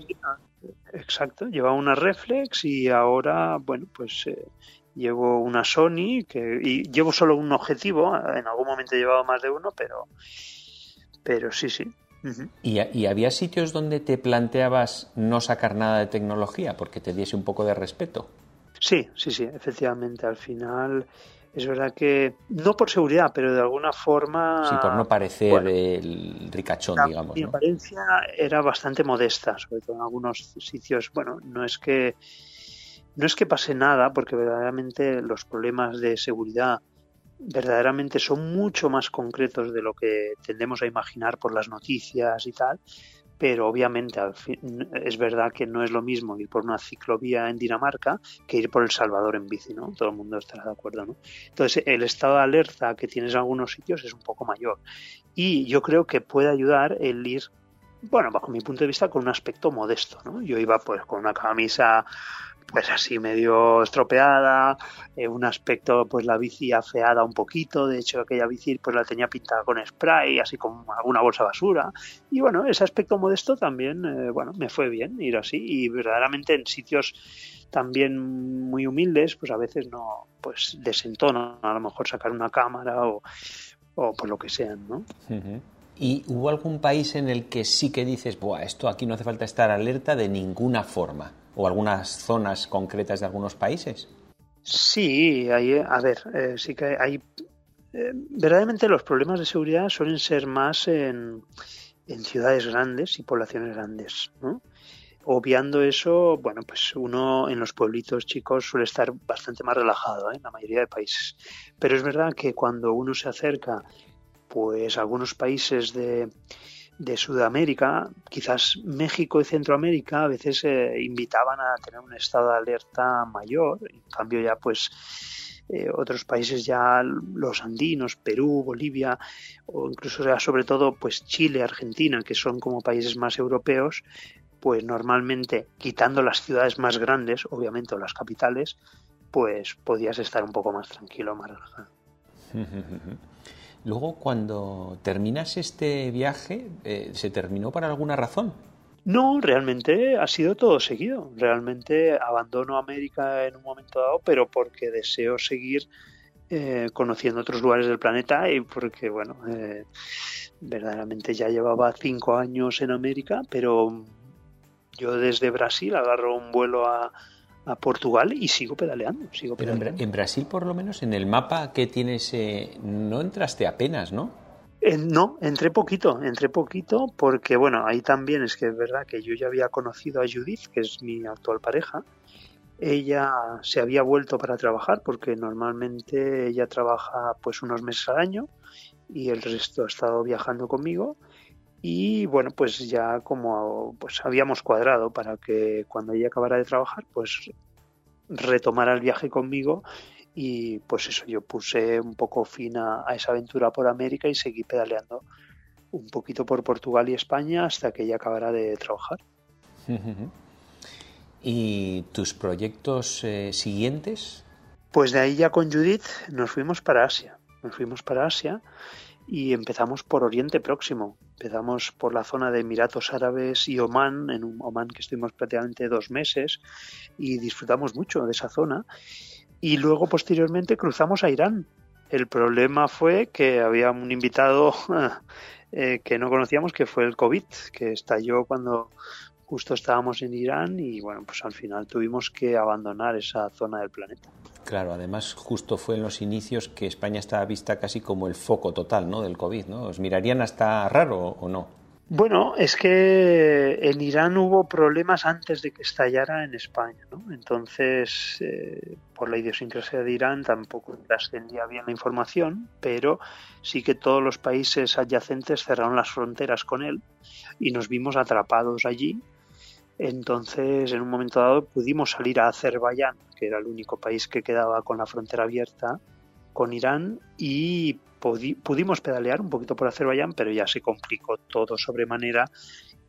Speaker 5: Exacto, lleva una reflex y ahora, bueno, pues eh, llevo una Sony que y llevo solo un objetivo. En algún momento he llevado más de uno, pero, pero sí, sí.
Speaker 2: ¿Y, ¿Y, había sitios donde te planteabas no sacar nada de tecnología porque te diese un poco de respeto?
Speaker 5: Sí, sí, sí, efectivamente. Al final es verdad que no por seguridad, pero de alguna forma.
Speaker 2: Sí, por no parecer el ricachón, digamos.
Speaker 5: Mi apariencia era bastante modesta, sobre todo en algunos sitios. Bueno, no es que no es que pase nada, porque verdaderamente los problemas de seguridad verdaderamente son mucho más concretos de lo que tendemos a imaginar por las noticias y tal pero obviamente es verdad que no es lo mismo ir por una ciclovía en Dinamarca que ir por El Salvador en bici, ¿no? Todo el mundo estará de acuerdo, ¿no? Entonces, el estado de alerta que tienes en algunos sitios es un poco mayor. Y yo creo que puede ayudar el ir, bueno, bajo mi punto de vista, con un aspecto modesto, ¿no? Yo iba pues con una camisa pues así medio estropeada, eh, un aspecto pues la bici afeada un poquito, de hecho aquella bici pues la tenía pintada con spray, así como alguna bolsa basura y bueno, ese aspecto modesto también, eh, bueno, me fue bien ir así y verdaderamente en sitios también muy humildes, pues a veces no, pues desentona a lo mejor sacar una cámara o, o por lo que sean, ¿no?
Speaker 2: ¿Y hubo algún país en el que sí que dices, Buah, esto aquí no hace falta estar alerta de ninguna forma? ¿O algunas zonas concretas de algunos países?
Speaker 5: Sí, hay, a ver, eh, sí que hay... Eh, verdaderamente los problemas de seguridad suelen ser más en, en ciudades grandes y poblaciones grandes, ¿no? Obviando eso, bueno, pues uno en los pueblitos chicos suele estar bastante más relajado ¿eh? en la mayoría de países. Pero es verdad que cuando uno se acerca pues algunos países de, de Sudamérica, quizás México y Centroamérica, a veces eh, invitaban a tener un estado de alerta mayor. En cambio ya pues eh, otros países ya los andinos, Perú, Bolivia o incluso ya sobre todo pues Chile, Argentina, que son como países más europeos, pues normalmente quitando las ciudades más grandes, obviamente o las capitales, pues podías estar un poco más tranquilo, más relajado.
Speaker 2: Luego, cuando terminas este viaje, eh, ¿se terminó por alguna razón?
Speaker 5: No, realmente ha sido todo seguido. Realmente abandono América en un momento dado, pero porque deseo seguir eh, conociendo otros lugares del planeta y porque, bueno, eh, verdaderamente ya llevaba cinco años en América, pero yo desde Brasil agarro un vuelo a, a Portugal y sigo pedaleando. Sigo
Speaker 2: Pero En, Brasil, por lo menos, en el mapa que tienes, eh, no entraste apenas, ¿no?
Speaker 5: Eh, no, entré poquito, entré poquito porque, bueno, ahí también es que es verdad que yo ya había conocido a Judith, que es mi actual pareja, ella se había vuelto para trabajar porque normalmente ella trabaja pues unos meses al año y el resto ha estado viajando conmigo y bueno pues ya como pues habíamos cuadrado para que cuando ella acabara de trabajar pues retomara el viaje conmigo y pues eso yo puse un poco fin a, esa aventura por América y seguí pedaleando un poquito por Portugal y España hasta que ella acabara de trabajar.
Speaker 2: ¿Y tus proyectos eh, siguientes?
Speaker 5: Pues de ahí ya con Judith nos fuimos para Asia. Nos fuimos para Asia y empezamos por Oriente Próximo. Empezamos por la zona de Emiratos Árabes y Omán, en un Omán que estuvimos prácticamente dos meses y disfrutamos mucho de esa zona. Y luego posteriormente cruzamos a Irán. El problema fue que había un invitado eh, que no conocíamos que fue el COVID, que estalló cuando justo estábamos en Irán y bueno, pues al final tuvimos que abandonar esa zona del planeta.
Speaker 2: Claro, además justo fue en los inicios que España estaba vista casi como el foco total ¿no? del COVID, ¿no? ¿Os mirarían hasta raro o no?
Speaker 5: Bueno, es que en Irán hubo problemas antes de que estallara en España, ¿no? Entonces, eh, por la idiosincrasia de Irán tampoco trascendía bien la información, pero sí que todos los países adyacentes cerraron las fronteras con él y nos vimos atrapados allí entonces, en un momento dado, pudimos salir a Azerbaiyán, que era el único país que quedaba con la frontera abierta con Irán, y pudimos pedalear un poquito por Azerbaiyán, pero ya se complicó todo sobremanera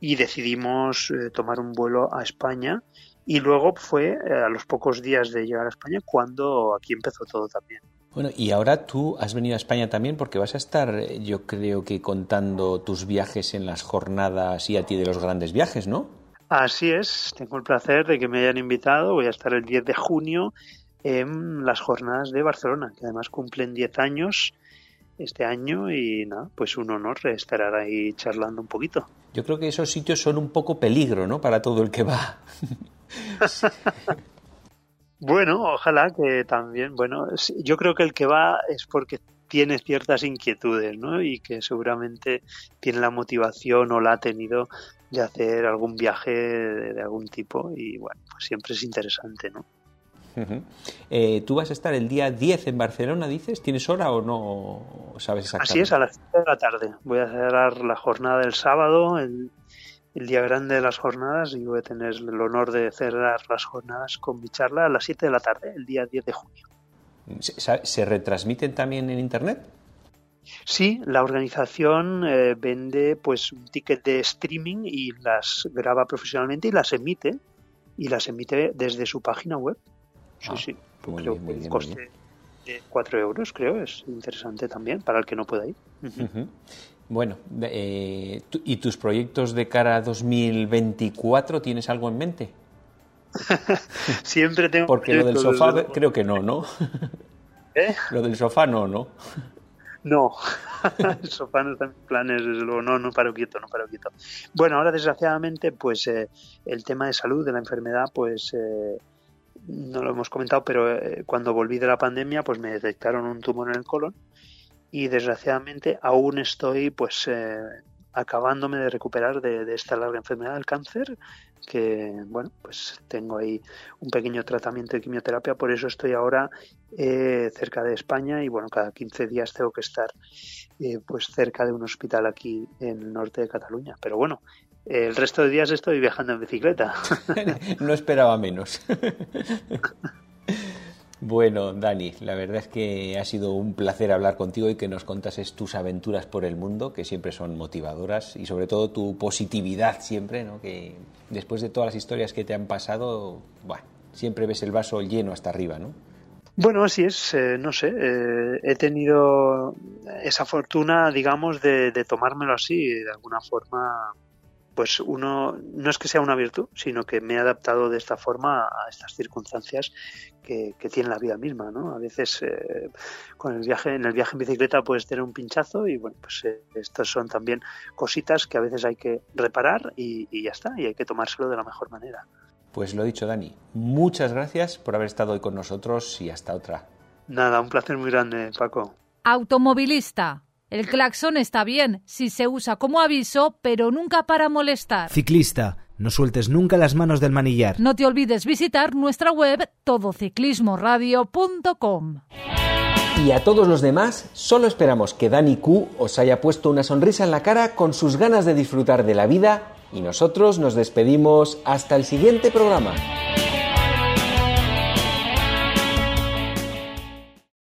Speaker 5: y decidimos eh, tomar un vuelo a España. Y luego fue eh, a los pocos días de llegar a España cuando aquí empezó todo también.
Speaker 2: Bueno, y ahora tú has venido a España también porque vas a estar, yo creo que contando tus viajes en las jornadas y a ti de los grandes viajes, ¿no?
Speaker 5: Así es, tengo el placer de que me hayan invitado. Voy a estar el 10 de junio en las jornadas de Barcelona, que además cumplen 10 años este año y nada, pues un honor estar ahí charlando un poquito.
Speaker 2: Yo creo que esos sitios son un poco peligro, ¿no? Para todo el que va.
Speaker 5: bueno, ojalá que también, bueno, yo creo que el que va es porque tiene ciertas inquietudes, ¿no? Y que seguramente tiene la motivación o la ha tenido de hacer algún viaje de, algún tipo y bueno, pues siempre es interesante, ¿no?
Speaker 2: Eh, ¿Tú vas a estar el día 10 en Barcelona, dices? ¿Tienes hora o no sabes exactamente?
Speaker 5: Así es, a las 7 de la tarde. Voy a cerrar la jornada del sábado, el, día grande de las jornadas, y voy a tener el honor de cerrar las jornadas con mi charla a las 7 de la tarde, el día 10 de junio.
Speaker 2: ¿Se retransmiten también en Internet?
Speaker 5: Sí, la organización eh, vende pues un ticket de streaming y las graba profesionalmente y las emite y las emite desde su página web. Sí, ah, sí. creo que coste de 4 euros, creo, es interesante también para el que no pueda ir.
Speaker 2: Bueno, eh, ¿y tus proyectos de cara a 2024 tienes algo en mente?
Speaker 5: Siempre tengo.
Speaker 2: Porque lo del sofá creo que no, ¿no? ¿Eh? Lo del sofá no, ¿no?
Speaker 5: No, sofá no está en planes, luego, no, no paro quieto, no paro quieto. Bueno, ahora desgraciadamente, pues eh, el tema de salud, de la enfermedad, pues eh, no lo hemos comentado, pero eh, cuando volví de la pandemia, pues me detectaron un tumor en el colon y desgraciadamente aún estoy, pues, acabándome de recuperar de, de esta larga enfermedad del cáncer que bueno pues tengo ahí un pequeño tratamiento de quimioterapia por eso estoy ahora eh, cerca de España y bueno cada 15 días tengo que estar eh, pues cerca de un hospital aquí en el norte de Cataluña. Pero bueno el resto de días estoy viajando en bicicleta.
Speaker 2: No esperaba menos Bueno, Dani, la verdad es que ha sido un placer hablar contigo y que nos contases tus aventuras por el mundo, que siempre son motivadoras, y sobre todo tu positividad siempre, ¿no? que después de todas las historias que te han pasado, bueno, siempre ves el vaso lleno hasta arriba, ¿no?
Speaker 5: Bueno, así es, eh, no sé, eh, he tenido esa fortuna, digamos, de, de tomármelo así, de alguna forma pues uno no es que sea una virtud, sino que me he adaptado de esta forma a estas circunstancias que, tiene la vida misma, ¿no? A veces eh, con el viaje, en el viaje en bicicleta puedes tener un pinchazo y bueno, pues eh, estas son también cositas que a veces hay que reparar y, y ya está, y hay que tomárselo de la mejor manera.
Speaker 2: Pues lo dicho, Dani, muchas gracias por haber estado hoy con nosotros y hasta otra.
Speaker 5: Nada, un placer muy grande, Paco.
Speaker 1: Automovilista el claxon está bien si se usa como aviso, pero nunca para molestar.
Speaker 4: Ciclista, No sueltes nunca las manos del manillar.
Speaker 1: No te olvides visitar nuestra web todociclismoradio.com.
Speaker 2: Y a todos los demás, solo esperamos que Dani Q os haya puesto una sonrisa en la cara con sus ganas de disfrutar de la vida y nosotros nos despedimos hasta el siguiente programa.